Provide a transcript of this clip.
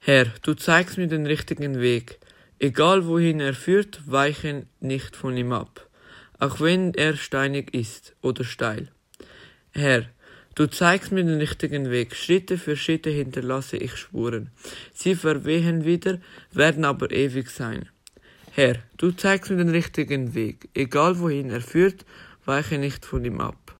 Herr, du zeigst mir den richtigen Weg. Egal wohin er führt, weiche nicht von ihm ab, auch wenn er steinig ist oder steil. Herr, du zeigst mir den richtigen Weg. Schritte für Schritte hinterlasse ich Spuren. Sie verwehen wieder, werden aber ewig sein. Herr, du zeigst mir den richtigen Weg. Egal wohin er führt, weiche nicht von ihm ab